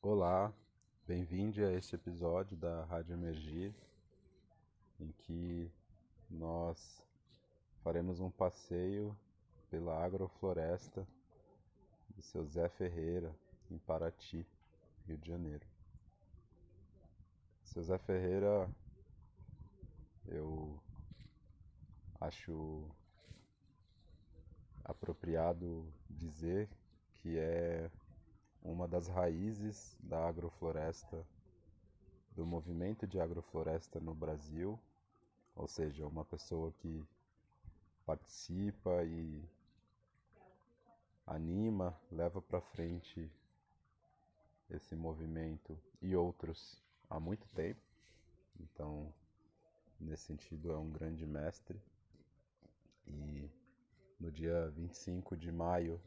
Olá, bem-vindo a este episódio da Rádio Emergir, em que nós faremos um passeio pela agrofloresta do seu Zé Ferreira, em Paraty, Rio de Janeiro. Seu Zé Ferreira, eu acho apropriado dizer que é uma das raízes da agrofloresta, do movimento de agrofloresta no Brasil, ou seja, uma pessoa que participa e anima, leva para frente esse movimento e outros há muito tempo. Então, nesse sentido, é um grande mestre. E no dia 25 de maio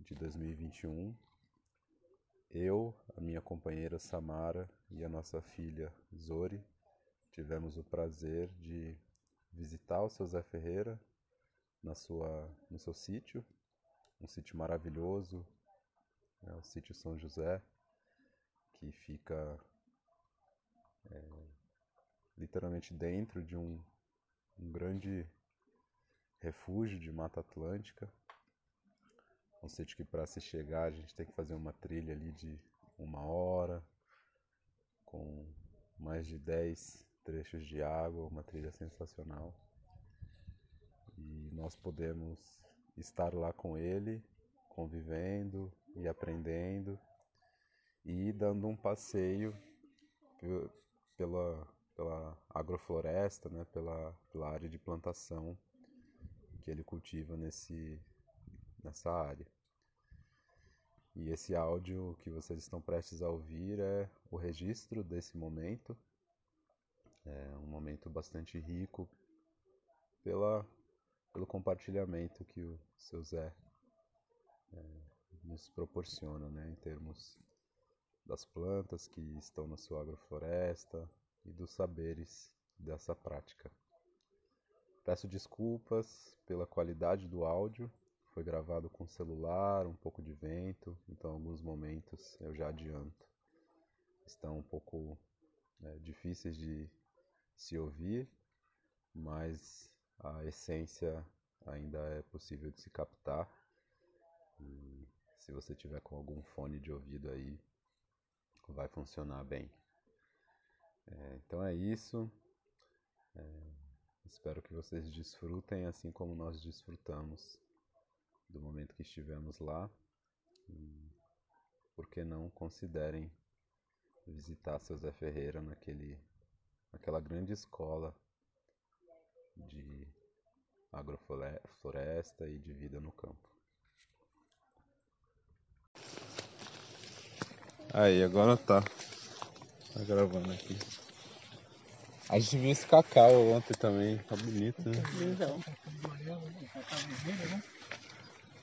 de 2021, eu, a minha companheira Samara e a nossa filha Zori tivemos o prazer de visitar o seu Zé Ferreira na sua, no seu sítio, um sítio maravilhoso, é o sítio São José, que fica é, literalmente dentro de um, um grande refúgio de Mata Atlântica um sítio que para se chegar a gente tem que fazer uma trilha ali de uma hora, com mais de 10 trechos de água, uma trilha sensacional. E nós podemos estar lá com ele, convivendo e aprendendo e dando um passeio pela, pela agrofloresta, né, pela, pela área de plantação que ele cultiva nesse, nessa área. E esse áudio que vocês estão prestes a ouvir é o registro desse momento. É um momento bastante rico pela, pelo compartilhamento que o seu Zé é, nos proporciona, né, em termos das plantas que estão na sua agrofloresta e dos saberes dessa prática. Peço desculpas pela qualidade do áudio foi gravado com celular, um pouco de vento, então alguns momentos eu já adianto. Estão um pouco é, difíceis de se ouvir, mas a essência ainda é possível de se captar. E se você tiver com algum fone de ouvido aí, vai funcionar bem. É, então é isso. É, espero que vocês desfrutem assim como nós desfrutamos do momento que estivemos lá. E por que não considerem visitar seu Zé Ferreira naquele, naquela grande escola de agrofloresta e de vida no campo. Aí, agora tá. Tá gravando aqui. A gente viu esse cacau ontem também, tá bonito, né? Então.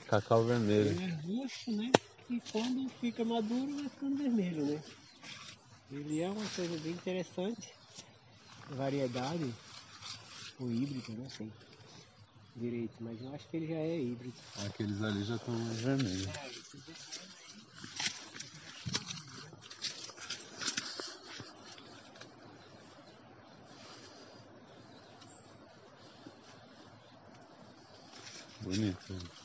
Cacau vermelho, né? Ele é roxo, né? E quando fica maduro vai ficando vermelho, né? Ele é uma coisa bem interessante. Variedade. Ou híbrido, não sei direito, mas eu acho que ele já é híbrido. Aqueles ali já estão vermelhos. É, Bonito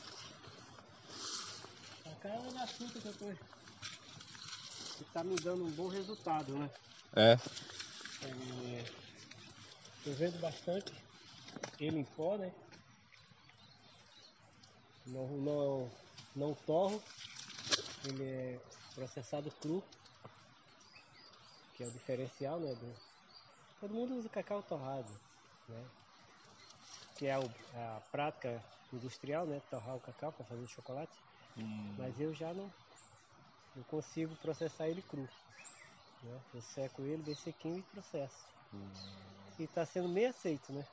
é uma fruta que eu tô. Que tá me dando um bom resultado, né? É. é tô vendo bastante ele em pó, né? Não, não, não torro. Ele é processado cru. Que é o diferencial, né? Do... Todo mundo usa cacau torrado, né? Que é a prática industrial, né? Torrar o cacau para fazer chocolate. Hum. Mas eu já não, não consigo processar ele cru. Né? Eu seco ele bem sequinho e processo. Hum. E está sendo meio aceito, né?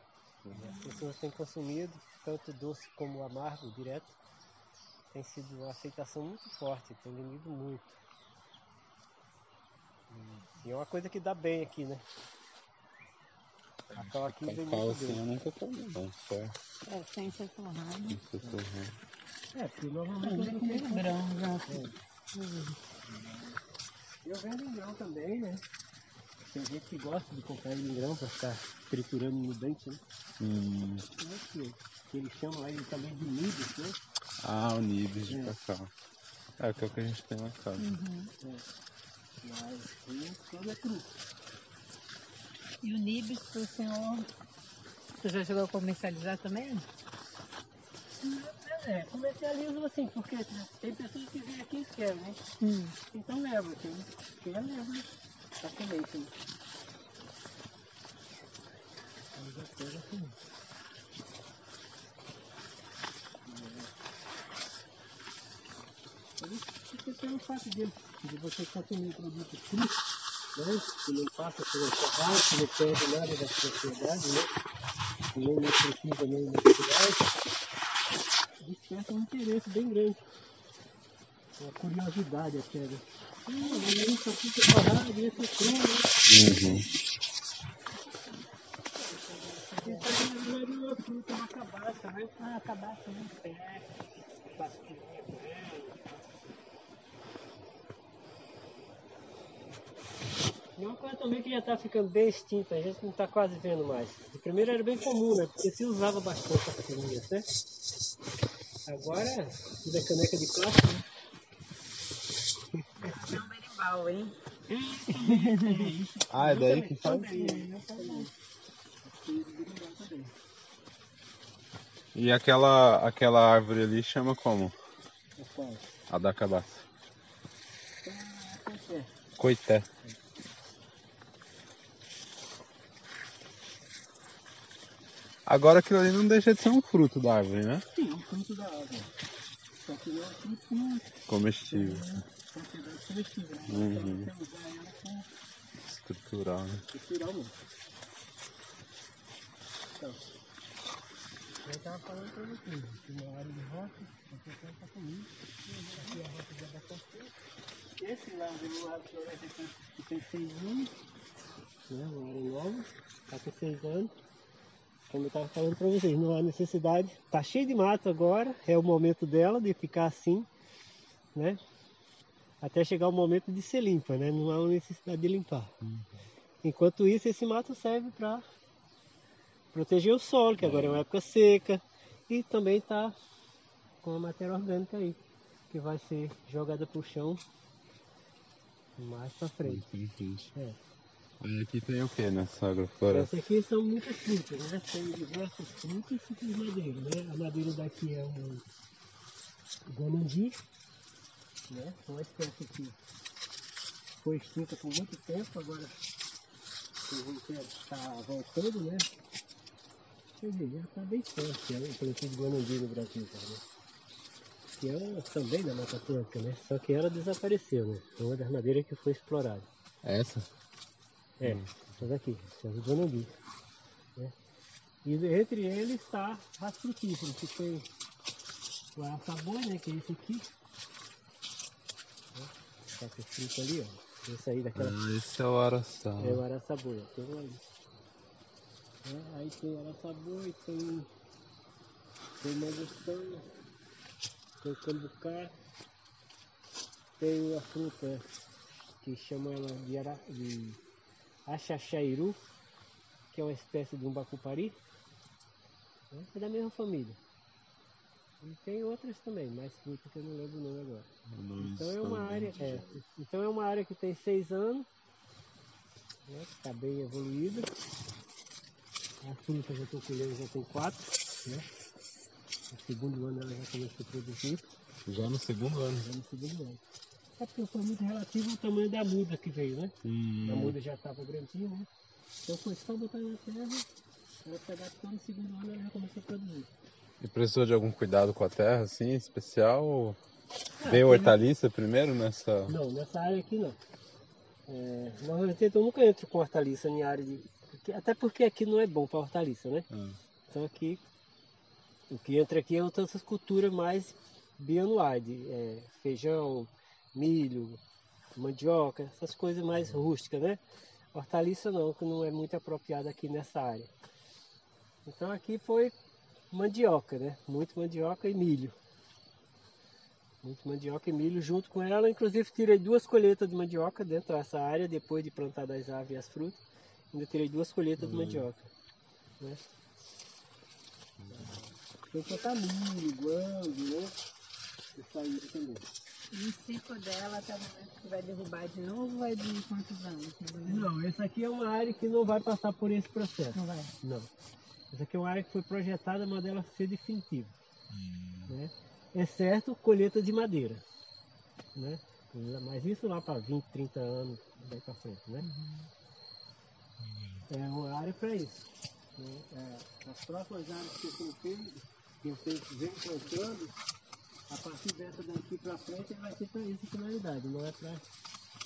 Hum. As pessoas têm consumido, tanto doce como amargo, direto. Tem sido uma aceitação muito forte, tem vendido muito. E é uma coisa que dá bem aqui, né? Cacau aqui vem muito bem. eu nunca comi, não. Só... É, sem ser torrado. Sem ser torrado. É, porque normalmente ele tem grão já. É. Eu vendo em grão também, né? Tem gente que gosta de comprar ele em grão pra ficar triturando no dente, né? Hum. Como é que, que eles chamam lá ele também de nibs, né? Ah, o nibs de É. cacau. É, que é o que a gente tem na casa. Uhum. Mas o todo é cru. E o Nibis pro senhor. Você já chegou a comercializar também? É, comercializo assim, porque tem pessoas que vêm aqui e querem, né? Hum. Então leva, quem quer leva, né? Facilmente, né? Aí já pega assim. Por isso que tem o fato de, de você consumir produto cru, né? Que não passa enxergar, que não perde nada da propriedade, né? Nem precisa nem necessidade. Desperta um interesse bem grande. Uma curiosidade até, né? Hum, isso aqui parado, isso é cru, né? Uhum. Aqui uma? Ah, né? É. E uma coisa também que já está ficando bem extinta, a gente não está quase vendo mais. De primeiro era bem comum, né? Porque se usava bastante essa caninha, né? Agora, é caneca de plástico, né? É um berimbau, hein? Ah, é daí que faz? E aquela, aquela árvore ali chama como? A da cabaça. Coité. Agora aquilo ali não deixa de ser um fruto da árvore, né? Sim, é um fruto da árvore. Só que não é um fruto com Comestível. propriedade comestível. né? Uhum. Então usar ela com Estrutural, né? cultural mesmo. Então, eu estava falando para vocês, que uma área de roça, a pessoa está comigo, aqui é a roça de abacaxi. Esse lado é área floresta que que tem seis anos, né? uma área nova, está com seis anos. Como eu estava falando para vocês, não há necessidade. Está cheio de mato agora, é o momento dela de ficar assim, né? Até chegar o momento de ser limpa, né? Não há necessidade de limpar. Enquanto isso, esse mato serve para proteger o solo, que agora é uma época seca, e também está com a matéria orgânica aí, que vai ser jogada para o chão mais para frente. É. Aqui tem o que nessa agrofloresta? Essas aqui são muitas frutas, né? Tem diversas frutas e tipos de madeira, né? A madeira daqui é um guanandi, né? Uma espécie que foi extinta por muito tempo, agora está voltando, né? Quer dizer, já está bem forte, é o plantio de guanandi no Brasil, já, né? Que é também da Mata Atlântica, né? Só que ela desapareceu, né? É uma das madeiras que foi explorada. Essa? É, essa daqui, essa é o Guanambi. Né? E entre eles está as frutíferas, que tem o araçaboi, né, que é esse aqui. Né? Tá com fruto ali, ó. Esse aí daquela. Ah, esse é o araçá. É o araçaboi, ó, tem um ali. Né? Aí tem o araçaboi, tem. Tem mangustanha, tem cambucá, tem a fruta que chama ela de, ara... de achaxairu, que é uma espécie de um bacupari, né? é da mesma família. E tem outras também, mais frutas que eu não lembro o nome agora. Então é uma área, é, então é uma área que tem seis anos, né, que está bem evoluída. A fruta já estou colhendo, já tem quatro, né? No segundo ano ela já começou a produzir, Já no segundo ano. já no segundo ano. É porque foi muito relativo ao tamanho da muda que veio, né? A Hum. muda já estava grandinha, né? Então foi só botar na terra, ela se adaptou no segundo ano ela já começou a produzir. E precisou de algum cuidado com a terra, assim, especial? Ah, Veio hortaliça primeiro nessa. Não, nessa área aqui não. É, normalmente eu nunca entro com hortaliça em área de. até porque aqui não é bom para hortaliça, né? Ah. Então aqui o que entra aqui é outras culturas mais bianuais, é, feijão, milho, mandioca, essas coisas mais rústicas, né? Hortaliça não, que não é muito apropriada aqui nessa área. Então aqui foi mandioca, né? Muito mandioca e milho. Muito mandioca e milho junto com ela. Inclusive tirei duas colheitas de mandioca dentro dessa área, depois de plantar das aves e as frutas. Ainda tirei duas colheitas de Hum. mandioca. Né? Vou plantar milho, guando, né? Isso aí também. E o ciclo dela até o momento que vai derrubar de novo vai de quantos anos? Não, essa aqui é uma área que não vai passar por esse processo. Não vai. Não. Essa aqui é uma área que foi projetada, mas dela ser definitiva. Né? Exceto colheita de madeira. Né? Mas isso lá para 20, 30 anos daí para frente. Né? É uma área para isso. né? É, as próximas áreas que eu coloquei, que eu tenho- venho plantando, a partir dessa daqui para frente vai ser para essa finalidade, não é para.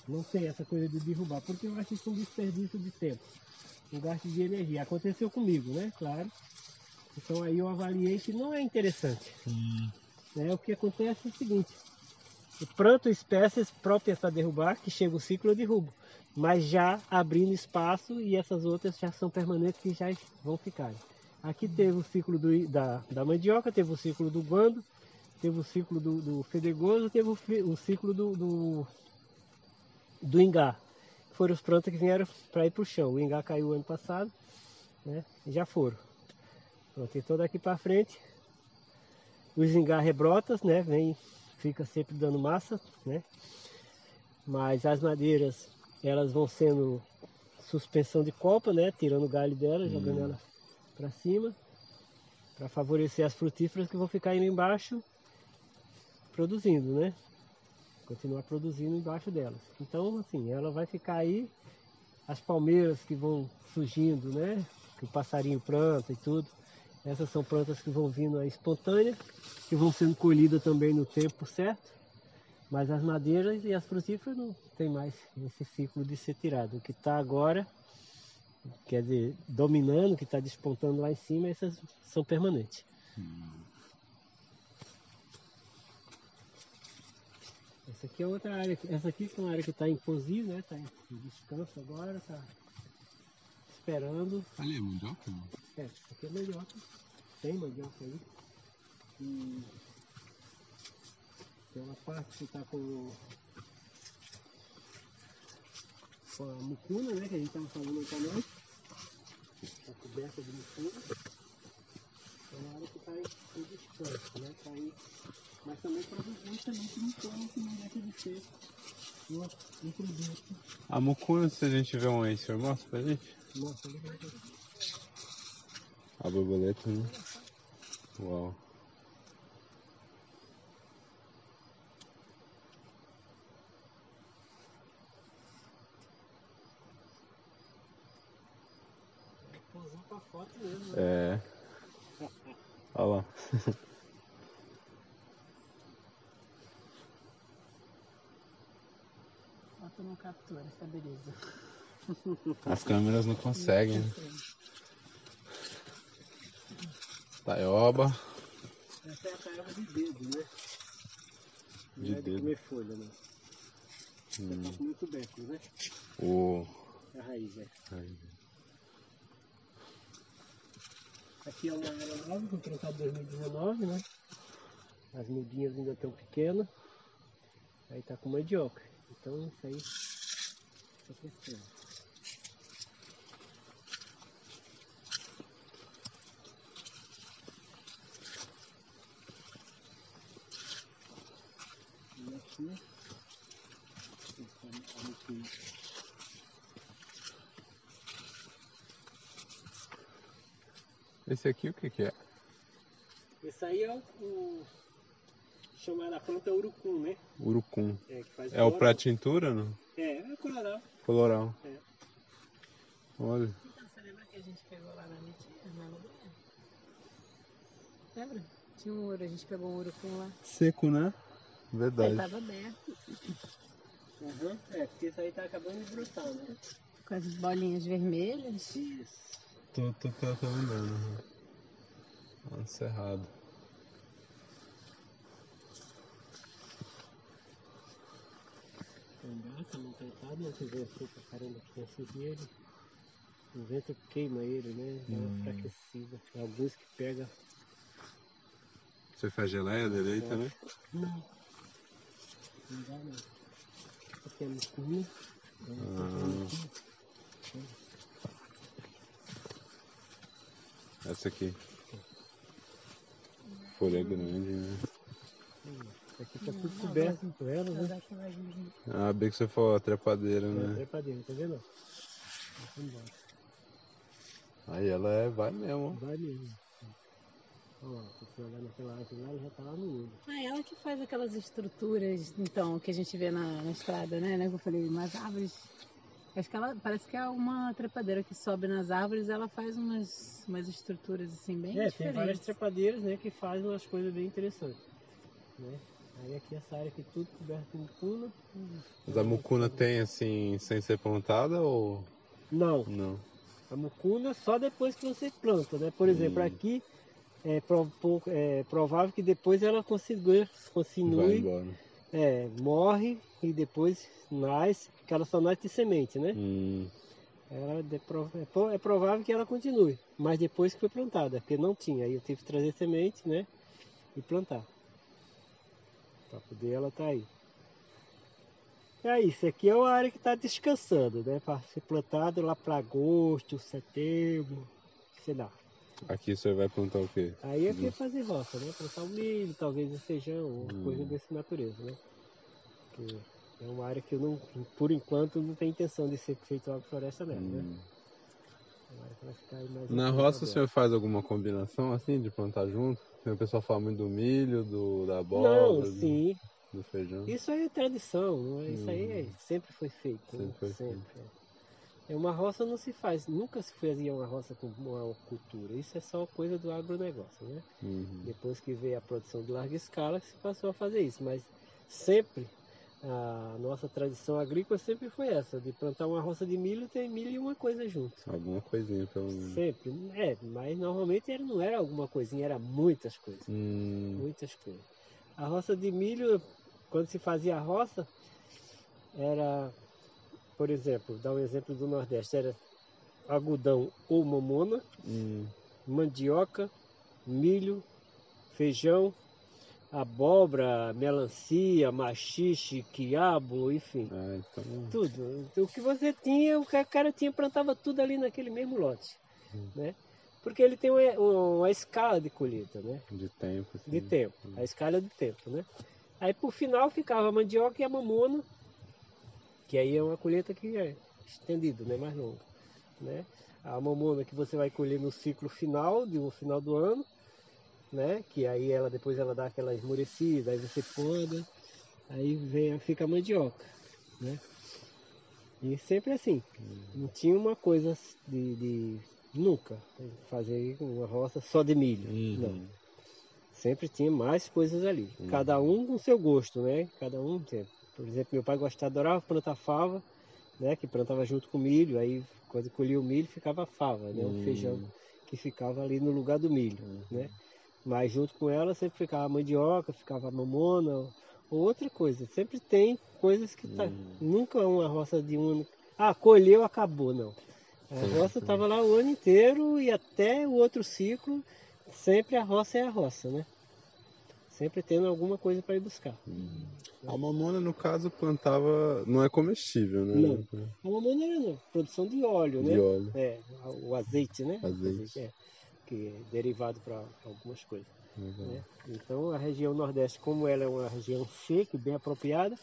Não tem essa coisa de derrubar, porque eu acho isso um desperdício de tempo, um gasto de energia. Aconteceu comigo, né? Claro. Então aí eu avaliei que não é interessante. Né? O que acontece é o seguinte, eu planto espécies próprias para derrubar, que chega o ciclo eu derrubo. Mas já abrindo espaço e essas outras já são permanentes que já vão ficar. Aqui teve o ciclo do- da, da mandioca, teve o ciclo do guando, teve o ciclo do, do fedegoso, teve o, o ciclo do, do, do ingá. Foram os plantas que vieram para ir para o chão. O ingá caiu ano passado, né? E já foram. Plantei todo aqui para frente. Os ingá rebrotas, né? Vem, fica sempre dando massa, né? Mas as madeiras, elas vão sendo suspensão de copa, né? Tirando o galho dela, jogando ela para cima, para favorecer as frutíferas que vão ficar indo embaixo, produzindo, né? Continuar produzindo embaixo delas. Então, assim, ela vai ficar aí, as palmeiras que vão surgindo, né? Que o passarinho planta e tudo. Essas são plantas que vão vindo aí espontâneas, que vão sendo colhidas também no tempo certo. Mas as madeiras e as frutíferas não tem mais esse ciclo de ser tirado. O que está agora, quer dizer, dominando, que está despontando lá em cima, essas são permanentes. Essa aqui é outra área. Essa aqui é uma área que está em posi, né? Está em descanso agora, está esperando. Ali é mandioca? É, isso aqui é mandioca. Tem mandioca aí. E tem uma parte que está com, com a mucuna, né? Que a gente estava falando no canal. Está coberta de mucuna. É uma área que está em, em descanso, né? Tá aí, mas também produz muito semente de mucuna que não deixa de ser um, um produto. A mucuna, se a gente vê um aí, senhor, mostra pra gente. Que A borboleta, né? Uau. posou pra foto mesmo, né? É. Olha lá. não captura essa beleza. As câmeras não conseguem. né? Taioba. Essa é a taioba de dedo, né? Não De é de dedo. comer folha, né? Hum, Tá com muito beco, né? o... A raiz, é. Aí. Aqui é uma área nova, plantada em 2019, né? As mudinhas ainda estão pequenas. Aí tá com mandioca. Então isso aí tá crescendo. E aqui, essa é a muquinha. Esse aqui o que que é? Esse aí é o, o chamada planta urucum, né? Urucum. É, que faz É o pra tintura, não? É, é coloral. Coloral. É. Olha. Então, você lembra que a gente pegou lá na Nitinha, na Lagoinha? Lembra? Tinha um ouro, a gente pegou um urucum lá. Seco, né? Ele Verdade. tava aberto, Uhum. É, porque isso aí tá acabando de brotar, né? com as bolinhas vermelhas. Isso. Tô, tô, tô, tô lembrando. uhum. Lá Tem gata, não tratado, né? Você vê assim pra caramba que tem assim ele. O vento queima ele, né? Dá uma Hum. enfraquecida. Tem alguns que pega. Você faz geleia dele aí também? Não. Não dá não. Aqui é mucuna. Essa aqui. Folha grande, né? Aqui tá tudo coberto com ela, Mas né? Ah, bem que você falou a trepadeira, É, né? trepadeira, tá vendo? Aí ela é, vai mesmo. Vai mesmo. Olha lá, se você olhar naquela árvore lá, ela já tá lá no olho. Ah, ela que faz aquelas estruturas, então, que a gente vê na, na estrada, né? né? Que eu falei, umas árvores. Acho que ela parece que é uma trepadeira que sobe nas árvores, ela faz umas, umas estruturas assim bem É, tem várias diferentes. trepadeiras, né, que fazem umas coisas bem interessantes. Né? Aí aqui essa área aqui tudo coberto com mucuna. Mas a mucuna tem assim, sem ser plantada ou Não, não? a mucuna só depois que você planta, né? Por exemplo, Hum. aqui é, pro- po- é provável que depois ela consiga, continue, é, morre e depois nasce, porque ela só nasce de semente, né? Hum, Ela é, po- é provável que ela continue, mas depois que foi plantada, porque não tinha. Aí eu tive que trazer semente, né? E plantar. Para poder ela estar aí. E aí, isso aqui é uma área que está descansando, né? Para ser plantado lá para agosto, setembro, sei lá. aqui você vai plantar o quê? Aí aqui é fazer roça, né? Plantar o milho, talvez o feijão, ou Hum. coisa dessa natureza, né? Que é uma área que eu não, por enquanto, não tenho intenção de ser feito agrofloresta nela, né? Hum. É uma área que vai ficar aí mais Na roça o senhor faz alguma combinação assim de plantar junto? O pessoal fala muito do milho, do, da abóbora, Não, do, sim. do feijão. Isso aí é tradição, não é? Isso aí é- Hum. sempre foi feito. né? Sempre foi sempre. É. É uma roça não se faz, nunca se fazia uma roça com uma cultura. Isso é só coisa do agronegócio, né? Uhum. Depois que veio a produção de larga escala, se passou a fazer isso. Mas sempre a nossa tradição agrícola sempre foi essa, de plantar uma roça de milho, ter milho e uma coisa junto. Alguma coisinha pelo menos. Sempre. É, mas normalmente era, não era alguma coisinha, era muitas coisas. Hum, Muitas coisas. A roça de milho, quando se fazia a roça, era, por exemplo, dar um exemplo do Nordeste, era algodão ou mamona, hum, mandioca, milho, feijão, abóbora, melancia, machixe, quiabo, enfim. ah, então. Tudo. O que você tinha, o que o cara tinha, plantava tudo ali naquele mesmo lote. Hum. Né? Porque ele tem uma, uma escala de colheita, né? De tempo. Assim. de tempo, a escala de tempo, né? Aí por final ficava a mandioca e a mamona, que aí é uma colheita que é estendida, né? Mais longa, né? A mamona que você vai colher no ciclo final, de um final do ano, né? Que aí ela depois ela dá aquela esmorecida, aí você poda, aí vem, fica a mandioca, né? E sempre assim, não tinha uma coisa de, de nunca fazer uma roça só de milho, não. Uhum. Sempre tinha mais coisas ali. Uhum. Cada um com seu gosto, né? Cada um. Por exemplo, meu pai gostava, adorava plantar fava, né? Que plantava junto com milho. Aí quando colhia o milho ficava a fava, né? O Hum. feijão que ficava ali no lugar do milho, Uhum. né? Mas junto com ela sempre ficava mandioca, ficava mamona ou outra coisa. Sempre tem coisas que tá. Hum. Nunca é uma roça de um. Ah, colheu, acabou, não. A Sim, roça estava lá o ano inteiro e até o outro ciclo, sempre a roça é a roça, né? Sempre tendo alguma coisa para ir buscar. Uhum. A mamona, no caso, plantava. Não é comestível, né? Não. A mamona era produção de óleo, De né? óleo. É, o azeite, né? Azeite. é, que é derivado para algumas coisas. Legal. né? Então a região nordeste, como ela é uma região seca e bem apropriada,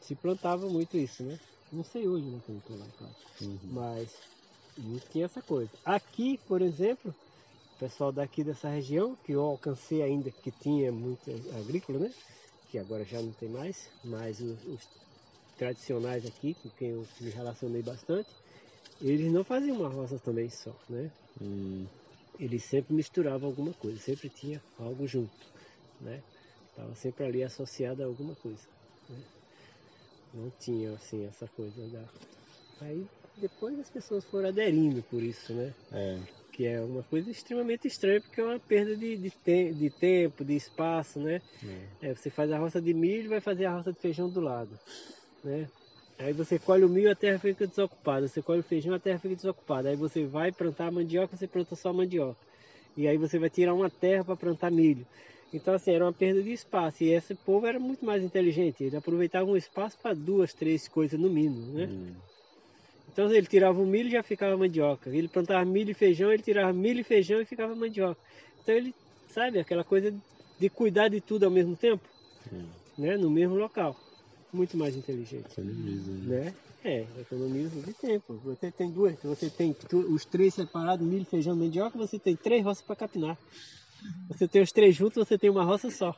se plantava muito isso, né? Não sei hoje, né, como lá, claro. Uhum. mas não tinha essa coisa. Aqui, por exemplo, o pessoal daqui dessa região, que eu alcancei ainda que tinha muito agrícola, né? Que agora já não tem mais, mas os, os tradicionais aqui, com quem eu me relacionei bastante, eles não faziam uma roça também só, né? Hum, Eles sempre misturavam alguma coisa, sempre tinha algo junto, né? Estava sempre ali associado a alguma coisa. Né? Não tinha assim essa coisa da. Aí depois as pessoas foram aderindo por isso, né? é. Que é uma coisa extremamente estranha porque é uma perda de, de, te- de tempo, de espaço, né? é. É, você faz a roça de milho e vai fazer a roça de feijão do lado, né? Aí você colhe o milho, a terra fica desocupada. Você colhe o feijão, a terra fica desocupada. Aí você vai plantar a mandioca, você planta só a mandioca. E aí você vai tirar uma terra para plantar milho. Então, assim, era uma perda de espaço. E esse povo era muito mais inteligente. Ele aproveitava um espaço para duas, três coisas no mínimo, né? Hum. Então, ele tirava o milho e já ficava mandioca. Ele plantava milho e feijão, ele tirava milho e feijão e ficava mandioca. Então, ele, sabe, aquela coisa de cuidar de tudo ao mesmo tempo, Hum. né? No mesmo local. Muito mais inteligente. Economiza, né? Né? É, economiza de tempo. Você tem duas, você tem os três separados, milho, feijão, mandioca, você tem três roças para capinar. Você tem os três juntos, você tem uma roça só.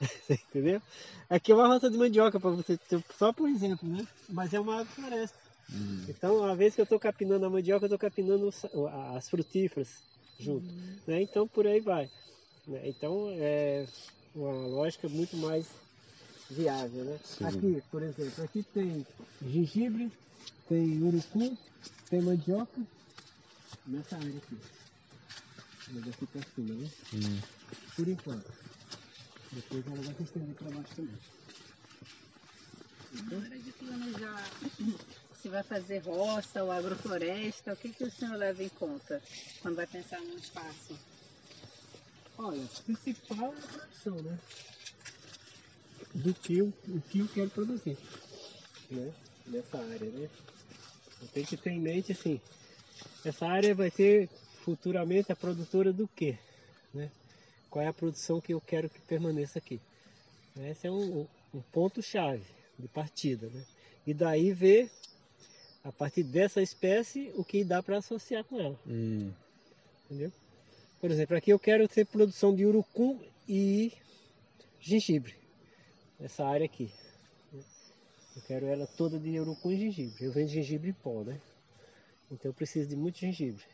Entendeu? Aqui é uma roça de mandioca para você ter, só por exemplo, né? Mas é uma floresta. Hum. Então, uma vez que eu estou capinando a mandioca, eu estou capinando os- as frutíferas junto. Né? Então, por aí vai. né? Então, é uma lógica muito mais viável. Né? Sim. Aqui, por exemplo, aqui tem gengibre, tem urucum, tem mandioca, nessa área aqui. Mas aqui para cima, né? Hum. Por enquanto. Depois ela vai se estender para baixo também. Na hora de planejar se vai fazer roça ou agrofloresta, o que, que o senhor leva em conta quando vai pensar num espaço? Olha, o principal é a produção, né? Do que eu, o que eu quero produzir, né? Nessa área, né? Eu tenho que ter em mente, assim, essa área vai ser futuramente a produtora do quê? Né? Qual é a produção que eu quero que permaneça aqui? Esse é um, um ponto-chave de partida, né? E daí ver, a partir dessa espécie, o que dá para associar com ela. Hum. Entendeu? Por exemplo, aqui eu quero ter produção de urucum e gengibre. Essa área aqui. Eu quero ela toda de urucum e gengibre. Eu vendo gengibre em pó, né? Então eu preciso de muito gengibre.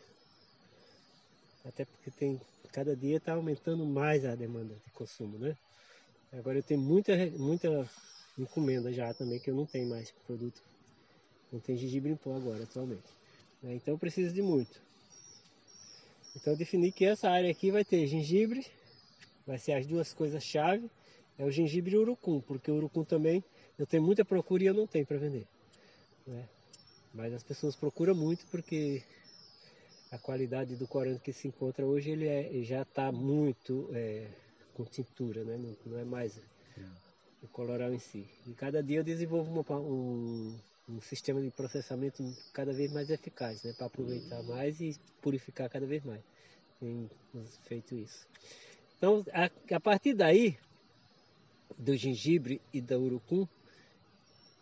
Até porque tem, cada dia está aumentando mais a demanda de consumo, né? Agora eu tenho muita, muita encomenda já também que eu não tenho mais produto. Não tem gengibre em pó agora atualmente. né? Então eu preciso de muito. Então eu defini que essa área aqui vai ter gengibre, vai ser as duas coisas chave, é o gengibre urucum, porque o urucum também eu tenho muita procura e eu não tenho para vender. né? Mas as pessoas procuram muito porque a qualidade do corante que se encontra hoje ele, é, ele já está muito é, com tintura, né? não, não é mais o coloral em si. E cada dia eu desenvolvo uma um, um sistema de processamento cada vez mais eficaz, né? para aproveitar mais e purificar cada vez mais. Tem feito isso. Então, a, a partir daí, do gengibre e da urucum,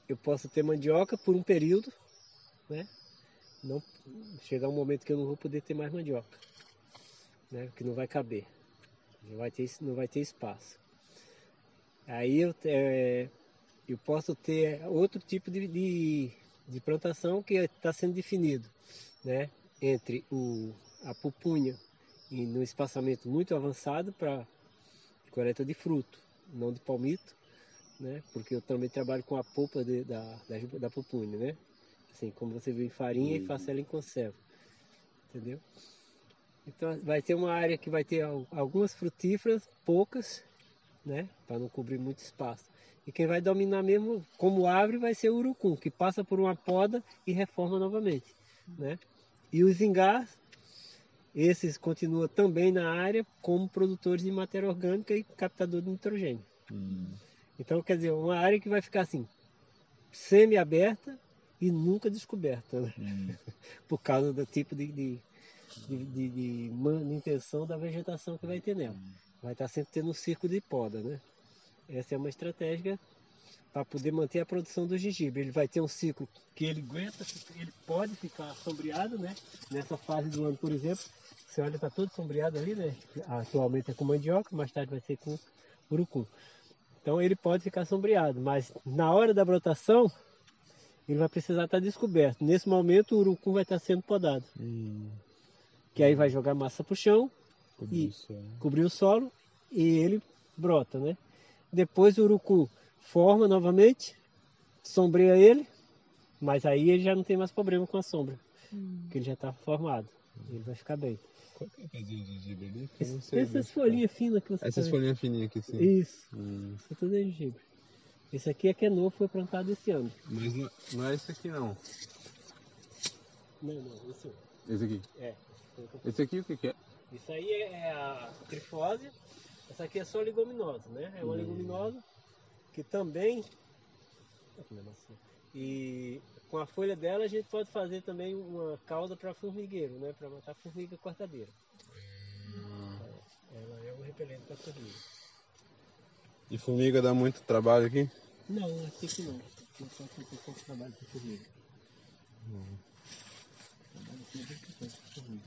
eu posso ter mandioca por um período, né? Não chegar um momento que eu não vou poder ter mais mandioca, né? Que não vai caber, não vai ter, não vai ter espaço. Aí eu, é, eu posso ter outro tipo de, de, de plantação que está sendo definido, né? Entre o, a pupunha e no espaçamento muito avançado para coleta de fruto, não de palmito, né? Porque eu também trabalho com a polpa de- da, da, da pupunha, né? Assim, como você viu em farinha e faço ela em conserva, entendeu? Então vai ter uma área que vai ter al- algumas frutíferas, poucas, né? Para não cobrir muito espaço. E quem vai dominar mesmo como árvore vai ser o urucum, que passa por uma poda e reforma novamente, né? E os ingás, esses continuam também na área como produtores de matéria orgânica e captador de nitrogênio. Hum. Então, quer dizer, uma área que vai ficar assim, semi-aberta e nunca descoberta, né? Hum. por causa do tipo de, de, de, de- manutenção da vegetação que vai ter nela. Vai estar sempre tendo um circo de poda, né? Essa é uma estratégia para poder manter a produção do gengibre. Ele vai ter um ciclo que ele aguenta, ele pode ficar sombreado, né? Nessa fase do ano, por exemplo, você olha, está todo sombreado ali, né? Atualmente é com mandioca, mais tarde vai ser com urucum. Então ele pode ficar sombreado, mas na hora da brotação, ele vai precisar estar descoberto. Nesse momento, o urucum vai estar sendo podado, Hum. que aí vai jogar massa para o chão, Por E- é. cobrir o solo e ele brota, né? Depois o urucum forma novamente, sombreia ele, mas aí ele já não tem mais problema com a sombra, porque ele já está formado. Ele vai ficar bem. Qual que é o pezinho de gengibre ali? Esse- essas folhinhas finas que você Essas tá folhinhas fininhas aqui, sim. Isso, Hum. isso tudo é gengibre. Esse aqui é que é novo, foi plantado esse ano. Mas não, não é esse aqui, não. Não, não, esse Esse aqui. é. Esse aqui o que, que é? Isso aí é a trifose, Essa aqui é só leguminosa, né? É uma Hum. leguminosa que também. E com a folha dela a gente pode fazer também uma cauda para formigueiro, né? Para matar formiga cortadeira. Ela é um repelente para formiga. E formiga dá muito trabalho aqui? Não, aqui que não. Aqui só que tem pouco trabalho para formiga. Trabalho aqui é bem pequeno para formiga.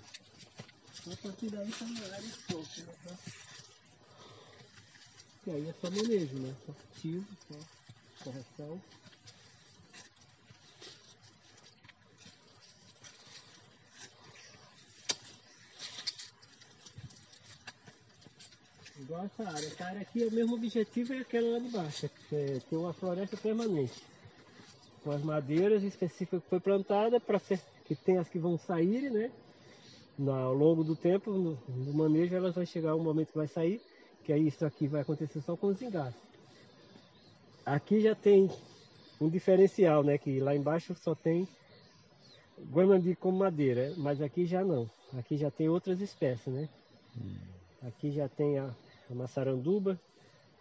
Então, a partir daí tá na área solta, né? E aí é só manejo, né? Só cultivo, só correção. Igual essa área. Essa área aqui, o mesmo objetivo é aquela lá de baixo, é ter uma floresta permanente. Com as madeiras específicas que foi plantada, para que tem as que vão sair, né? Ao longo do tempo, no, no manejo, elas vão chegar um momento que vai sair, que aí isso aqui vai acontecer só com os engastes. Aqui já tem um diferencial, né? Que lá embaixo só tem guamandi como madeira, mas aqui já não. Aqui já tem outras espécies, né? Aqui já tem a, a maçaranduba,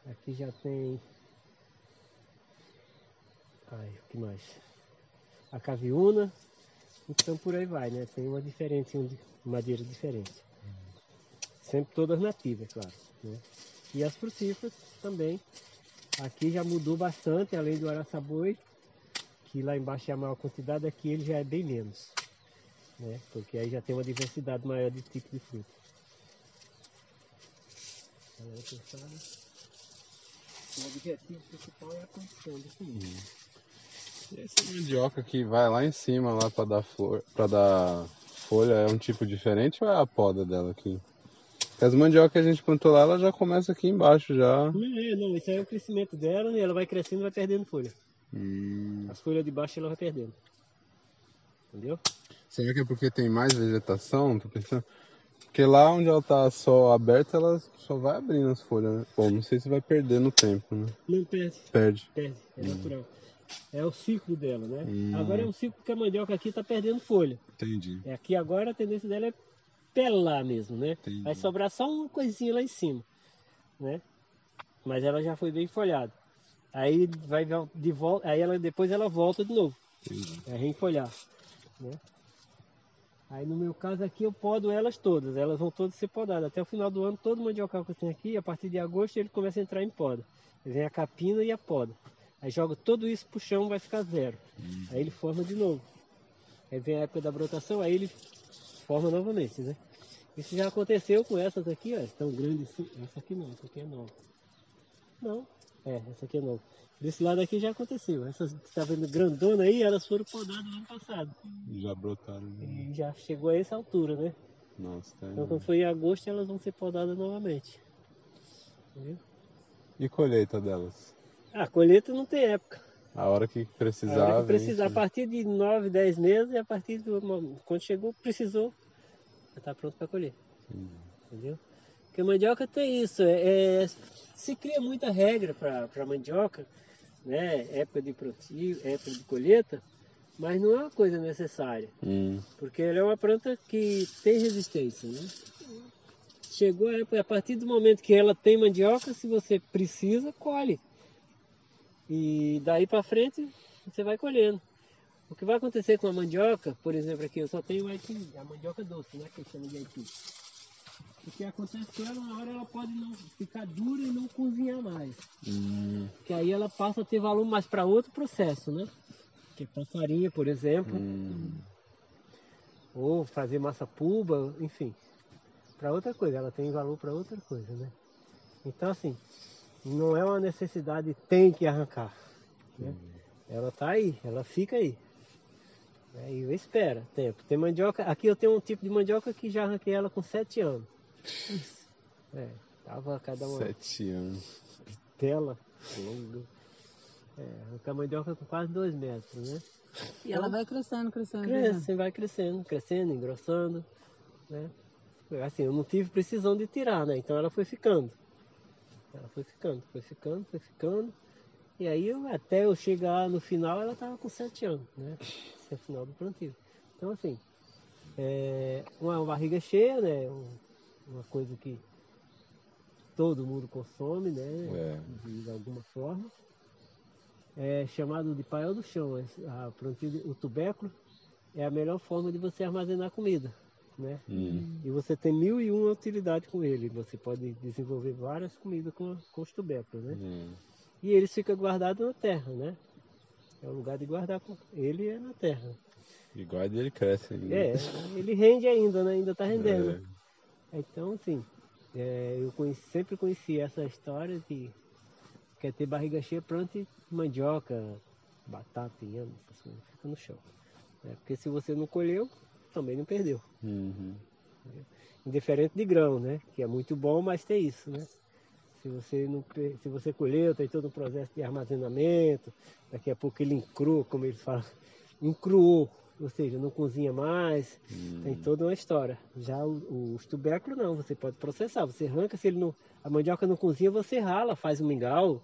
aqui já tem. Ai, o que mais? A caviúna. Então por aí vai, né? Tem uma diferença de madeira diferente. Sempre todas nativas, claro. Né? E as frutíferas também. Aqui já mudou bastante, além do araçaboi, que lá embaixo é a maior quantidade, aqui ele já é bem menos. Né? Porque aí já tem uma diversidade maior de tipo de fruta. Pensada. O objetivo principal é a condição do comida. E essa mandioca que vai lá em cima lá para dar flor, para dar folha é um tipo diferente ou é a poda dela aqui? As mandioca que a gente plantou lá, ela já começa aqui embaixo já. Não, é, não, isso aí é o crescimento dela e ela vai crescendo e vai perdendo folha. Hum. As folhas de baixo ela vai perdendo. Entendeu? Será que é porque tem mais vegetação? Tô pensando. Porque lá onde ela tá só aberta, ela só vai abrindo as folhas, né? Bom, não sei se vai perder no tempo, né? Não perde, Perde. perde, é natural. É o ciclo dela, né? Hum. Agora é um ciclo que a mandioca aqui está perdendo folha. Entendi. É aqui agora a tendência dela é pelar mesmo, né? Entendi. Vai sobrar só uma coisinha lá em cima, né? Mas ela já foi bem folhada. Aí vai de volta, aí ela depois ela volta de novo, Entendi. é reenfolhar, né? Aí no meu caso aqui eu podo elas todas, elas vão todas ser podadas. Até o final do ano todo mandiocal que eu tenho aqui, a partir de agosto ele começa a entrar em poda. Vem a capina e a poda. Aí joga tudo isso pro chão, vai ficar zero. Aí ele forma de novo. Aí vem a época da brotação, aí ele forma novamente, né? Isso já aconteceu com essas aqui, ó, tão grandes. Essa aqui não, essa aqui é nova. Não, é, essa aqui é nova. Desse lado aqui já aconteceu. Essas que tá vendo grandona aí, elas foram podadas no ano passado. Já brotaram. né? E já chegou a essa altura, né? Nossa, tá. Então quando for em agosto elas vão ser podadas novamente. Entendeu? E colheita delas? Ah, a colheita não tem época. A hora que A precisar. hora que vem, precisar, a sim. partir de 9, 10 meses, e a partir do quando chegou, precisou, já está pronto para colher. Entendi. Entendeu? Porque a mandioca tem isso, é, é- se cria muita regra para a mandioca, né? Época de plantio, época de colheita, mas não é uma coisa necessária, Hum, porque ela é uma planta que tem resistência, né? Chegou a época, a partir do momento que ela tem mandioca, se você precisa, colhe. E daí para frente você vai colhendo. O que vai acontecer com a mandioca, por exemplo, aqui eu só tenho aipim, a mandioca doce, né? Que chama de aipim. O que acontece com ela, na hora ela pode não ficar dura e não cozinhar mais. hum, Que aí ela passa a ter valor mais para outro processo, né? Que é para farinha, por exemplo, hum. ou fazer massa pulba, enfim. Para outra coisa, ela tem valor para outra coisa, né? Então assim, não é uma necessidade tem que arrancar. Né? Ela tá aí, ela fica aí. É, E eu espero tempo. Tem mandioca, aqui eu tenho um tipo de mandioca que já arranquei ela com 7 anos. É, tava cada uma Sete anos. tela longa. É, arrancar mandioca com quase 2 metros, né? E ela vai crescendo, crescendo. Cresce, vai crescendo, crescendo, engrossando, né? Assim, eu não tive precisão de tirar, né? Então ela foi ficando. Ela foi ficando, foi ficando, foi ficando. E aí eu- até eu chegar no final ela tava com sete anos, né? Esse é o final do plantio. Então assim, é uma barriga cheia, né? Um- uma coisa que todo mundo consome, né? É. De alguma forma. É chamado de paiol do chão. é A plantio o tubérculo é a melhor forma de você armazenar comida, né? Hum. E você tem mil e uma utilidade com ele. Você pode desenvolver várias comidas com, com os tubérculos, né? Hum. E eles ficam guardados na terra, né? É o lugar de guardar ele é na terra. E guarda e ele cresce ainda. É, ele rende ainda, né? Ainda está rendendo. É. Então, assim, é, eu conheci- sempre conheci essa história de quer ter barriga cheia, plante mandioca, batata, inhame, essas coisas, fica no chão. né? Porque se você não colheu, também não perdeu. Uhum. Indiferente de grão, né? Que é muito bom, mas tem isso, né? Se você, não, se você colheu, tem todo um processo de armazenamento, daqui a pouco ele encrua, como eles falam, encruou, ou seja, não cozinha mais, Hum. tem toda uma história. Já o- os tubérculos não, você pode processar, você arranca, se ele não, a mandioca não cozinha, você rala, faz um mingau,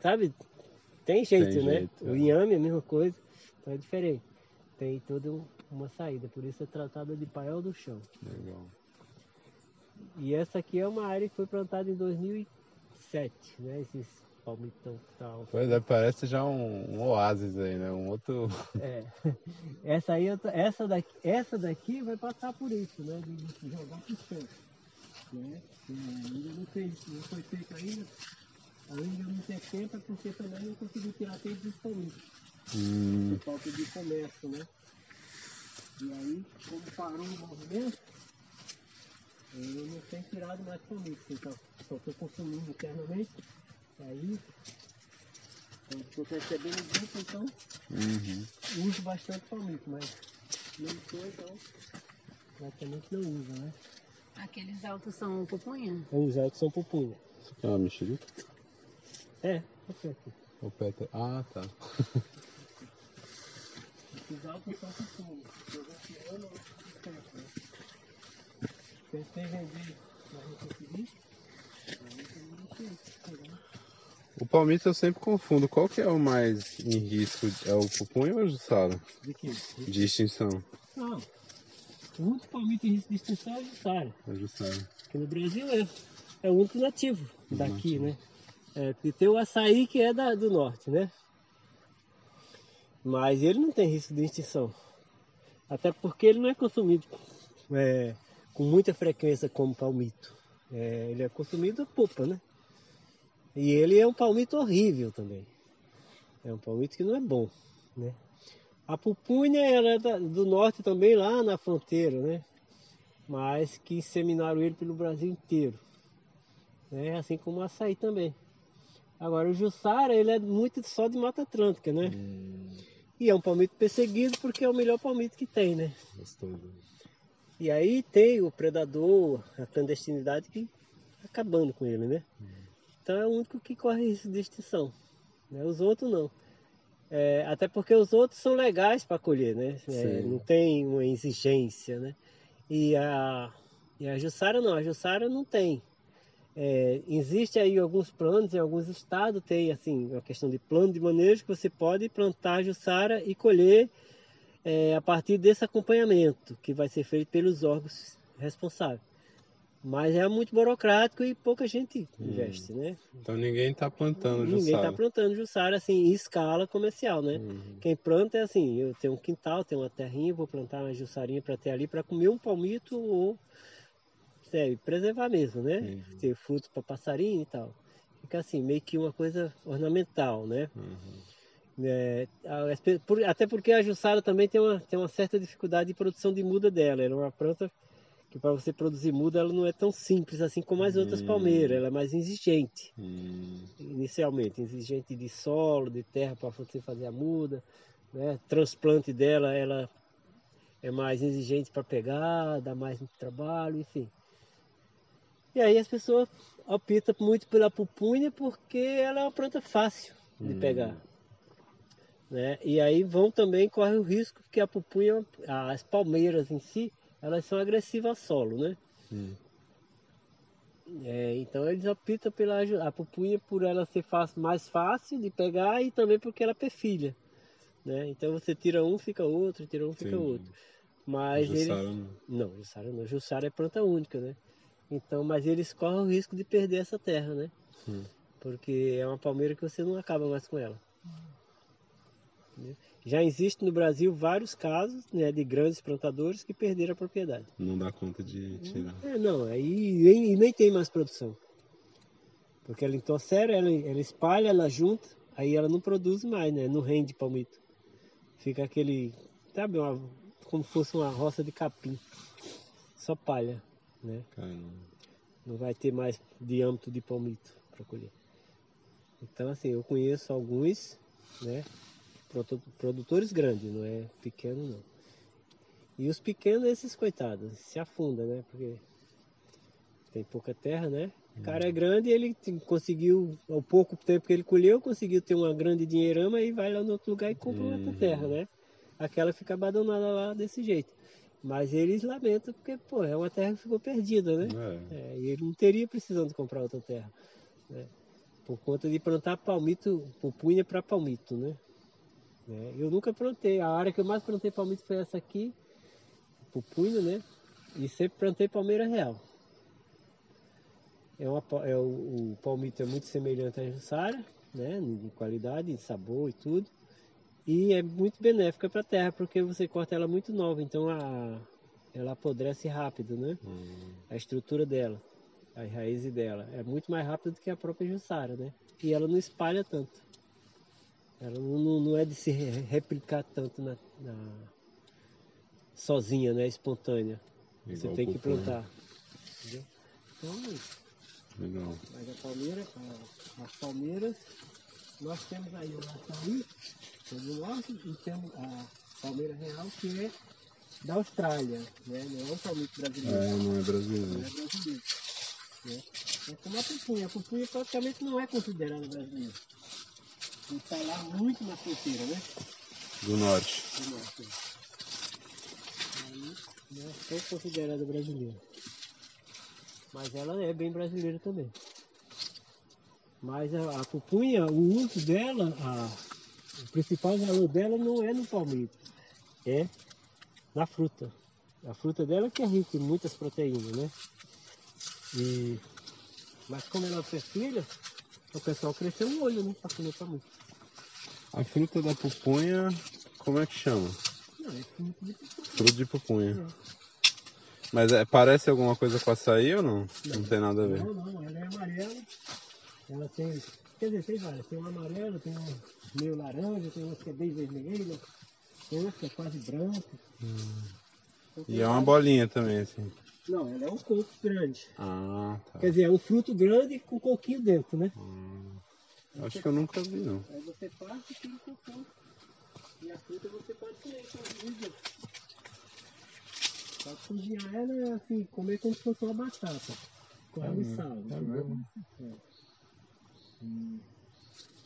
sabe? Tem jeito, Tem né? jeito, o é. inhame é a mesma coisa, então é diferente. Tem toda um- uma saída, por isso é tratada de paiol do chão. Legal. E essa aqui é uma área que foi plantada em 2007, né? Esses palmitão que tá tal. Pois é, parece já um, um oásis aí, né? Um outro. É. Essa aí, essa daqui, essa daqui vai passar por isso, né? De jogar pro chão. Né? Ainda não fez, não foi feito ainda. Eu não ter tempo, porque também não consegui tirar tempo dos palmitos. Hum. Por falta de comércio, né? E aí, como parou o movimento, eu não tenho tirado mais palmitos, então só estou consumindo internamente. Aí, estou recebendo grupo, então Uhum. uso bastante palmito, mas não estou, então praticamente não uso, né? Aqueles altos são pupunha? Os altos são pupunha. Isso aqui é uma mexerica? É, aqui. O pé tá- Ah, tá. Os altos são pupunha. Eu vou tirando do tempo, né? Tentei vender, mas não consegui. O palmito eu sempre confundo. Qual que é o mais em risco? É o pupunha ou o jussara? De quê? De extinção. Não. O único palmito em risco de extinção é o Jussara. É o jussara. Que no Brasil é, é o único nativo daqui, Nativo. né? É, porque tem o açaí que é da, do norte, né? Mas ele não tem risco de extinção. Até porque ele não é consumido é, com muita frequência como palmito. É, ele é consumido a polpa, né? E ele é um palmito horrível também. É um palmito que não é bom, né? A pupunha ela é da- do norte também, lá na fronteira, né? Mas que inseminaram ele pelo Brasil inteiro. Né? Assim como o açaí também. Agora o Jussara, ele é muito só de Mata Atlântica, né? Hum, E é um palmito perseguido porque é o melhor palmito que tem, né? gostoso. E aí tem o predador, a clandestinidade que acabando com ele, né? Então é o único que corre risco de extinção. Né? Os outros não. É, até porque os outros são legais para colher, né? É, não tem uma exigência, né? E a, e a Jussara não, a Jussara não tem. É, existe aí alguns planos, em alguns estados tem assim, uma questão de plano de manejo que você pode plantar a Jussara e colher é, a partir desse acompanhamento que vai ser feito pelos órgãos responsáveis. Mas é muito burocrático e pouca gente investe, né? Então ninguém tá plantando Ninguém jussara. está plantando jussara assim em escala comercial, né? Uhum. Quem planta é assim, eu tenho um quintal, tenho uma terrinha, vou plantar uma jussarinha para ter ali para comer um palmito ou sério, preservar mesmo, né? Uhum. Ter fruto para passarinho e tal. Fica assim, meio que uma coisa ornamental, né? Uhum. É, até porque a Jussara também tem uma, tem uma certa dificuldade de produção de muda dela. Ela é uma planta que para você produzir muda ela não é tão simples assim como as outras Hum. palmeiras. Ela é mais exigente, Hum, inicialmente. Exigente de solo, de terra para você fazer a muda. Né? Transplante dela ela é mais exigente para pegar, dá mais trabalho, enfim. E aí as pessoas optam muito pela pupunha porque ela é uma planta fácil de Hum. pegar. Né? E aí vão também, corre o risco que a pupunha, as palmeiras em si, elas são agressivas ao solo, né? hum. É, então eles optam pela a pupunha por ela ser fácil, mais fácil de pegar e também porque ela é perfilha. Né? Então você tira um, fica outro, tira um, fica Sim. outro. Mas Jussara eles. não. Não, Jussara não. Jussara é planta única, né? Então, mas eles correm o risco de perder essa terra, né? Hum. Porque é uma palmeira que você não acaba mais com ela. Entendeu? Já existe no Brasil vários casos né, de grandes plantadores que perderam a propriedade. Não dá conta de tirar. É, não, aí nem, nem tem mais produção. Porque ela entorcera, ela, ela espalha, ela junta, aí ela não produz mais, né? Não rende palmito. Fica aquele, sabe, uma, como fosse uma roça de capim. Só palha, né? Caramba. Não vai ter mais diâmetro de palmito para colher. Então, assim, eu conheço alguns, né? Produ- Produtores grandes, não é pequeno não. E os pequenos, esses coitados, se afundam, né? Porque tem pouca terra, né? O cara é grande e ele conseguiu, ao pouco tempo que ele colheu, conseguiu ter uma grande dinheirama e vai lá no outro lugar e compra outra Uhum. terra, né? Aquela fica abandonada lá desse jeito. Mas eles lamentam porque, pô, é uma terra que ficou perdida, né? É. É, e ele não teria precisando comprar outra terra, né? Por conta de plantar palmito, pupunha para palmito, né? Né? Eu nunca plantei, a área que eu mais plantei palmito foi essa aqui, pupunha, né? E sempre plantei palmeira real. É uma, é o, o palmito é muito semelhante à jussara, né? Em qualidade, em sabor e tudo. E é muito benéfica para a terra, porque você corta ela muito nova, então a, ela apodrece rápido, né? Hum. a estrutura dela, as raízes dela, é muito mais rápida do que a própria Jussara, né? E ela não espalha tanto. Ela não, não- não é de se re- replicar tanto na, na- sozinha, né? Espontânea. Você Igual tem que pupunha. plantar. Entendeu? Então, é isso. Legal. mas a palmeira, as palmeiras, nós temos aí o açaí, é do norte, e temos a palmeira real, que é da Austrália, né? Não é um palmito brasileiro. É, não é Não brasileiro. é brasileiro. Né? É como a pupunha. A pupunha praticamente não é considerada brasileira. Está lá muito na fronteira, né? Do norte. do norte. Aí não é tão considerada brasileira. Mas ela é bem brasileira também. Mas a, a pupunha, o uso dela, a- o principal valor dela não é no palmito, é na fruta. A fruta dela que é rica em muitas proteínas, né? E, mas como ela fez filha, o pessoal cresceu um olho, né? Pra comer palmito. A fruta da pupunha, como é que chama? Não, é fruto de pupunha. Fruto de pupunha. É. Mas é, parece alguma coisa com açaí ou não? Não, Não. tem nada a ver. Não, não, ela é amarela. Ela tem. Quer dizer, tem várias. Tem uma amarela, tem uma meio laranja, tem uma que é bem vermelha, tem uma que é quase branca. Então, tem E é uma bolinha também, assim. Não, ela é um coco grande. Ah, tá. Quer dizer, é um fruto grande com coquinho dentro, né? Hum, acho que eu nunca vi, não. Aí você parte e tira o cocô. E a fruta você pode comer inclusive. Pode cozinhar ela assim, comer como se fosse uma batata. Com água e sal. entendeu? É.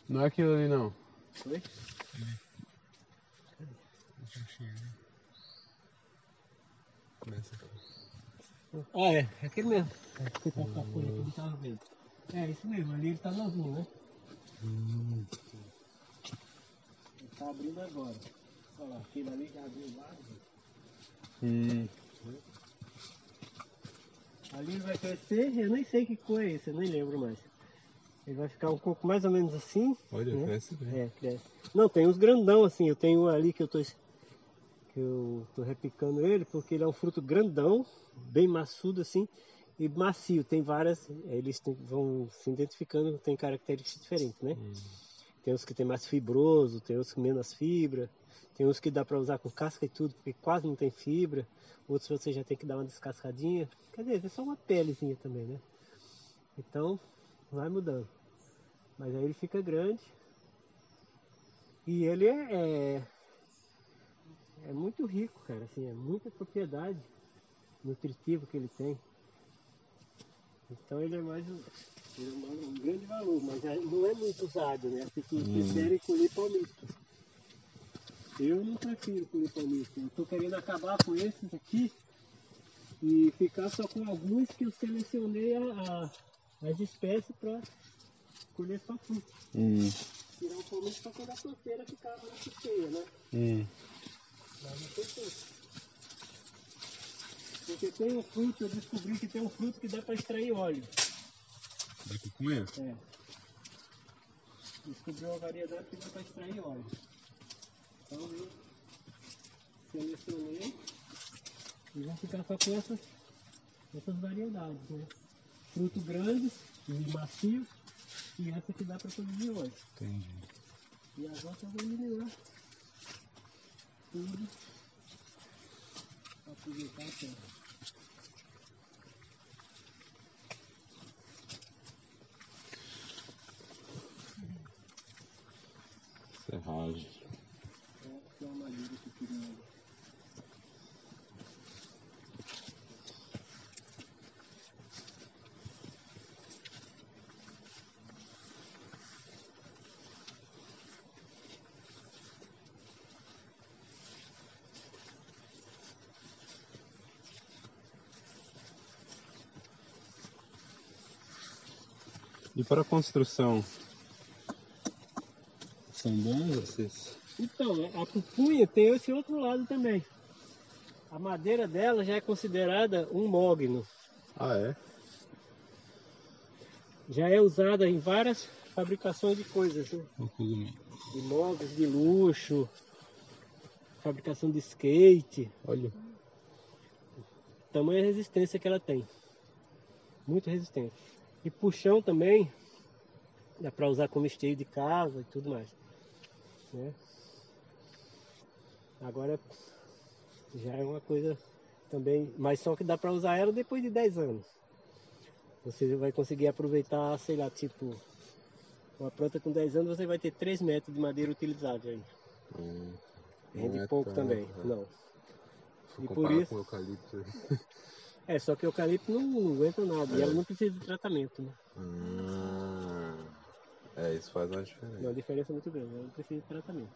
Não é aquilo ali, não. Oi? Ah, é, é aquele mesmo. É, que tá com a folha que ele tava vendo. É, isso mesmo, ali ele tá novinho, né? Ele tá abrindo agora. Olha lá, aquele ali já abriu lá. Hum, Ali ele vai crescer, eu nem sei que cor é esse, eu nem lembro mais. Ele vai ficar um pouco mais ou menos assim. olha, né? cresce bem. É, cresce. Não, tem uns grandão assim, eu tenho um ali que eu tô, que eu tô repicando ele, porque ele é um fruto grandão, bem maçudo assim, e macio. Tem várias, eles tem- vão se identificando, tem características diferentes, né? Hum. Tem uns que tem mais fibroso, tem uns com menos fibra, tem uns que dá para usar com casca e tudo, porque quase não tem fibra. Outros você já tem que dar uma descascadinha. Quer dizer, é só uma pelezinha também, né? Então, vai mudando. Mas aí ele fica grande. E ele é, é, é muito rico, cara. Assim, é muita propriedade nutritiva que ele tem. Então ele é mais um, ele é mais um grande valor, mas é- não é muito usado, né? As pessoas Hum. preferem colher palmito. Eu não prefiro colher palmito. Eu estou querendo acabar com esses aqui e ficar só com alguns que eu selecionei a, a- as espécies para colher só fruta. Hum, Tirar o palmito só quando a planteira ficava muito cheia, né? hum. Mas não. Porque tem um fruto, eu descobri que tem um fruto que dá para extrair óleo. Da cucunha? É. Descobri uma variedade que dá para extrair óleo. Então eu selecionei e vou ficar só com essas, essas variedades, né? Fruto grande e macio e essa que dá para produzir óleo. Entendi. E as outras eu vou eliminar tudo aproveitar a terra. Serragem. Essa é uma madeira que eu queria. E para a construção? São bons esses? Então, a pupunha tem esse outro lado também. A madeira dela já é considerada um mogno. Ah, é? Já é usada em várias fabricações de coisas, né? De móveis de luxo, fabricação de skate. Olha. Tamanha resistência que ela tem. Muito resistente. E puxão também, dá para usar como esteio de casa e tudo mais. Né? Agora já é uma coisa também, mas só que dá para usar ela depois de 10 anos. Você vai conseguir aproveitar, sei lá, tipo, uma planta com 10 anos você vai ter 3 metros de madeira utilizada aí. Hum, Rende é pouco tão, também, né? não. Vou E por isso- com eucalipto. É, só que o eucalipto não, não aguenta nada. E É. ela não precisa de tratamento, né? Ah, é, isso faz uma diferença. É uma diferença muito grande. Ela não precisa de tratamento.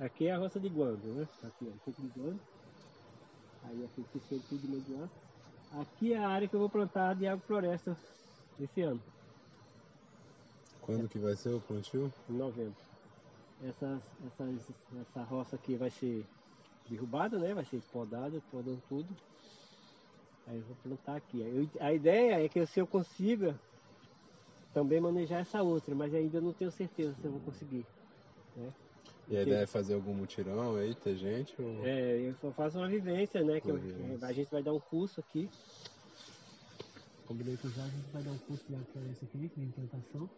Aqui é a roça de guando, né? Aqui, ó, um pouco de guando. Aí aqui que fez tudo de. Aqui é a área que eu vou plantar de agrofloresta esse ano, Quando que vai ser o plantio? em novembro. Essas, essas, essa roça aqui vai ser derrubada, né? Vai ser podada, podando tudo. Aí eu vou plantar aqui. Eu- a ideia é que se eu consiga também manejar essa outra, mas ainda não tenho certeza se eu vou conseguir. E a ideia é fazer algum mutirão aí, ter gente? Ou... É, eu só faço uma vivência, né? Que eu- a gente vai dar um curso aqui. Combinei com o Jorge, a gente vai dar um curso de agrofloresta aqui, de implantação.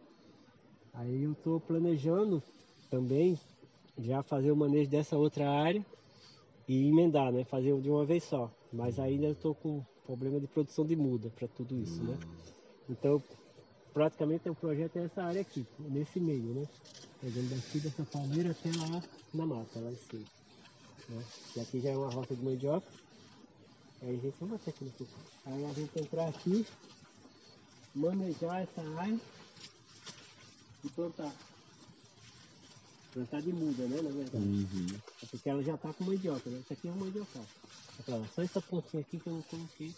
Aí eu tô planejando também já fazer o manejo dessa outra área e emendar, né? Fazer de uma vez só. Mas ainda tô com problema de produção de muda para tudo isso, né? Então, praticamente o projeto é essa área aqui, nesse meio, né? Pegando daqui dessa palmeira até lá na mata, lá em cima. Né? E aqui já é uma roça de mandioca. Aí a gente vamos até aqui no fundo. Aí a gente entrar aqui, manejar essa área e plantar. Plantar de muda, né? Na verdade. Uhum. É porque ela já tá com mandioca, né? Isso aqui é um mandioca. Só essa pontinha aqui que eu não coloquei.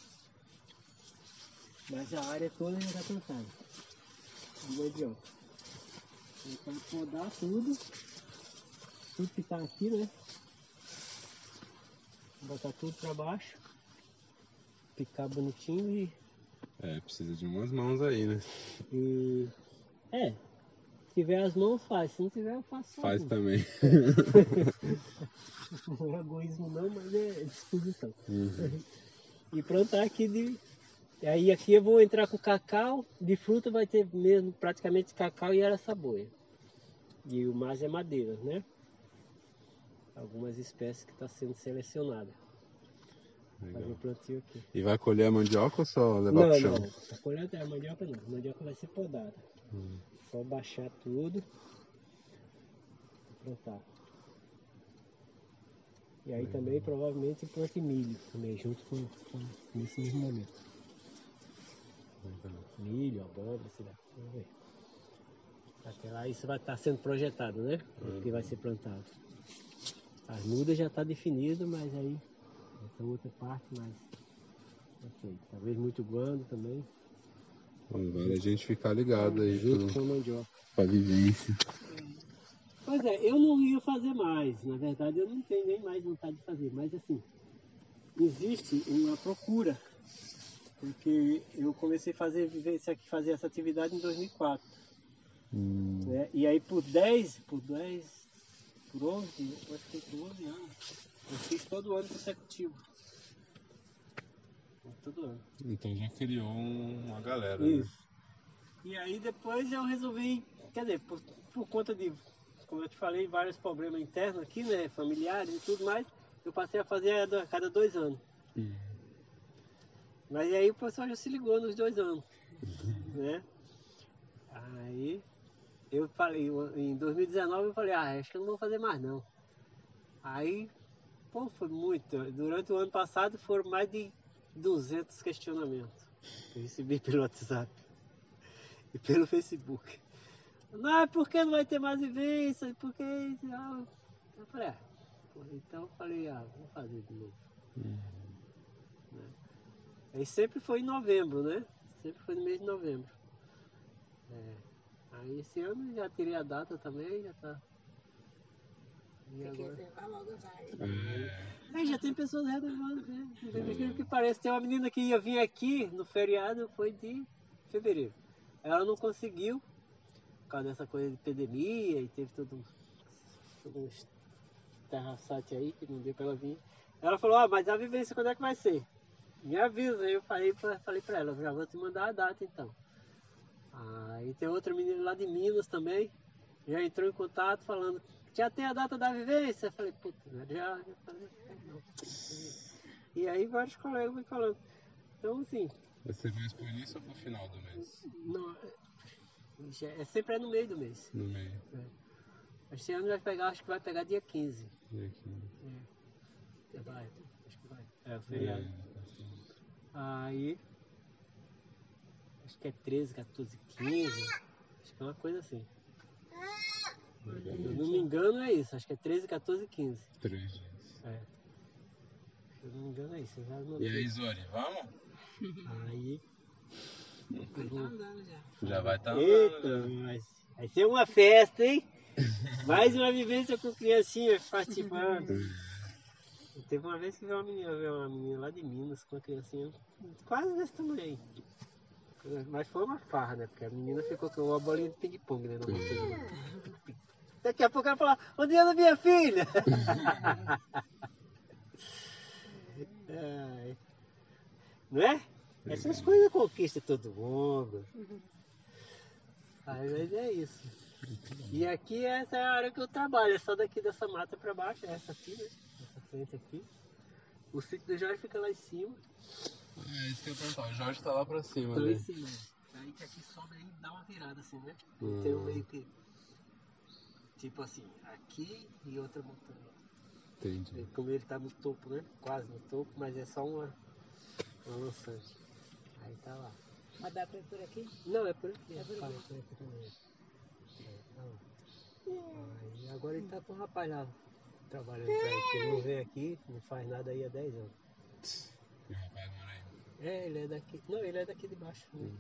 Mas a área toda já tá plantada. De mandioca. Então podar tudo. Tudo que tá aqui, né? Botar tudo pra baixo. Picar bonitinho e. É, precisa de umas mãos aí, né? e... É. Se tiver as mãos faz, se não tiver eu faço Faz também. Não é egoísmo não, mas é disposição. Uhum. E plantar aqui de. Aí aqui eu vou entrar com cacau, de fruta vai ter mesmo praticamente cacau e araçaboia. E o mais é madeira, né? Algumas espécies que está sendo selecionada. Fazer o plantio aqui. E vai colher a mandioca ou só levar Não, pro chão? não. A colheita a mandioca não. A mandioca vai ser podada. Hum. Só baixar tudo. Plantar. E aí também provavelmente plante milho também, junto com, com nesse mesmo momento. Milho, abóbora, sei lá. Vamos ver. Até lá isso vai estar sendo projetado, né? O que vai ser plantado. As mudas já está definido, mas aí essa outra parte mais. Não sei, talvez muito guando também. Vale a gente ficar ligado aí junto com a mandioca. pra vivência. Pois é, eu não ia fazer mais. Na verdade, eu não tenho nem mais vontade de fazer. Mas assim, existe uma procura. Porque eu comecei a fazer, viver isso aqui, fazer essa atividade em 2004. Hum, né? E aí por 10, por 10, por 11, eu acho que por 11 anos, eu fiz todo ano consecutivo. Então já criou um- uma galera. né? Isso. E aí depois eu resolvi, quer dizer, por, por conta de, como eu te falei, vários problemas internos aqui, né, familiares e tudo mais, eu passei a fazer a cada dois anos. Hum. Mas aí o pessoal já se ligou nos dois anos, né? Aí eu falei, em 2019 eu falei, ah, acho que eu não vou fazer mais não. Aí, pô, foi muito. Durante o ano passado foram mais de 200 questionamentos que eu recebi pelo WhatsApp e pelo Facebook. Não, é porque não vai ter mais vivência, porque... ah, Eu falei, ah, então eu falei, ah, vou fazer de novo. Aí sempre foi em novembro, né? Sempre foi no mês de novembro. É. Aí esse ano já tirei a data também, já tá. E agora? Aí já tem pessoas renovando, né? Que parece, tem uma menina que ia vir aqui no feriado, foi de fevereiro. Ela não conseguiu, por causa dessa coisa de epidemia e teve todo um, um terraçate aí que não deu pra ela vir. Ela falou, ah, mas a vivência quando é que vai ser? Me avisa, eu falei falei pra ela, já vou te mandar a data então. Aí tem outra menina lá de Minas também, já entrou em contato falando, já tem a data da vivência? Eu falei, puta, já, já falei, não. E aí vários colegas me falando. Então assim, Vai ser mais pro início ou pro final do mês? não, é- já- é sempre é no meio do mês. No meio. Esse ano vai pegar, acho que vai pegar dia 15. E aqui. É, vai, acho que vai. É o feriado. É. Aí. Acho que é 13, 14, 15. Acho que é uma coisa assim. Se eu não me engano é isso. Acho que é 13, 14, 15. Três dias. É. Se eu não me engano é isso. já E aí, Zori, vamos? Aí. eu vou- Já vai estar. Eita, mas vai ser uma festa, hein? Mais uma vivência com criancinhas participando. Teve uma vez que veio uma menina, veio uma menina lá de Minas com uma criancinha quase desse tamanho. Mas foi uma farra, né? Porque a menina ficou com uma bolinha de ping-pong né, na mão. Daqui a pouco ela fala, onde anda minha filha? Não é? Essas coisas conquistam todo mundo. Aí, mas é isso. E aqui essa é a área que eu trabalho, é só daqui dessa mata pra baixo, essa aqui, né? Essa frente aqui. O sítio do Jorge fica lá em cima. É isso que eu ia perguntar. O Jorge tá lá pra cima, Tá lá em né? cima. Aí que aqui sobe aí dá uma virada assim, né? Hum. Tem um meio que. Tipo assim, aqui e outra montanha. Entendi. Como ele tá no topo, né? Quase no topo, mas é só uma, uma lançante. Aí tá lá. Mas dá pra ir por aqui? Não, é por aqui. É por aqui. por aqui também. É, tá lá. Aí agora ele tá com o rapaz lá trabalhando pra ele, que ele não vem aqui, não faz nada aí há 10 anos. É, ele é daqui. Não, ele é daqui de baixo. né?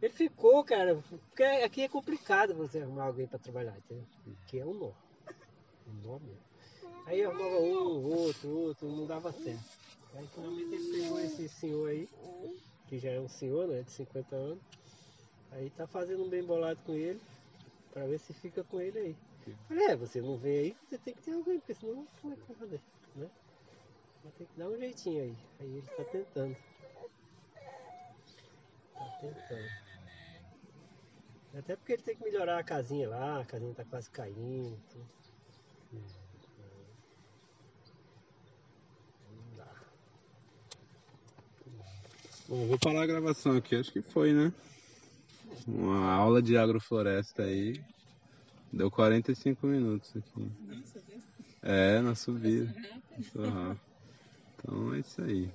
Ele ficou, cara, porque aqui é complicado você arrumar alguém pra trabalhar, entendeu? Porque é um nó. Um nó mesmo. Aí arrumava um, outro, outro, não dava certo. Aí finalmente ele pegou esse senhor aí, que já é um senhor, né, de 50 anos. Aí tá fazendo um bem bolado com ele, pra ver se fica com ele aí. Falei, é, você não vem aí, você tem que ter alguém, porque senão que vai fazer, né? Vai ter que dar um jeitinho aí. Aí ele tá tentando. Tá tentando. Até porque ele tem que melhorar a casinha lá, a casinha tá quase caindo. tudo. Bom, vou parar a gravação aqui, acho que foi, né? Uma aula de agrofloresta aí. Deu 45 minutos aqui. É, na subida. Então é isso aí.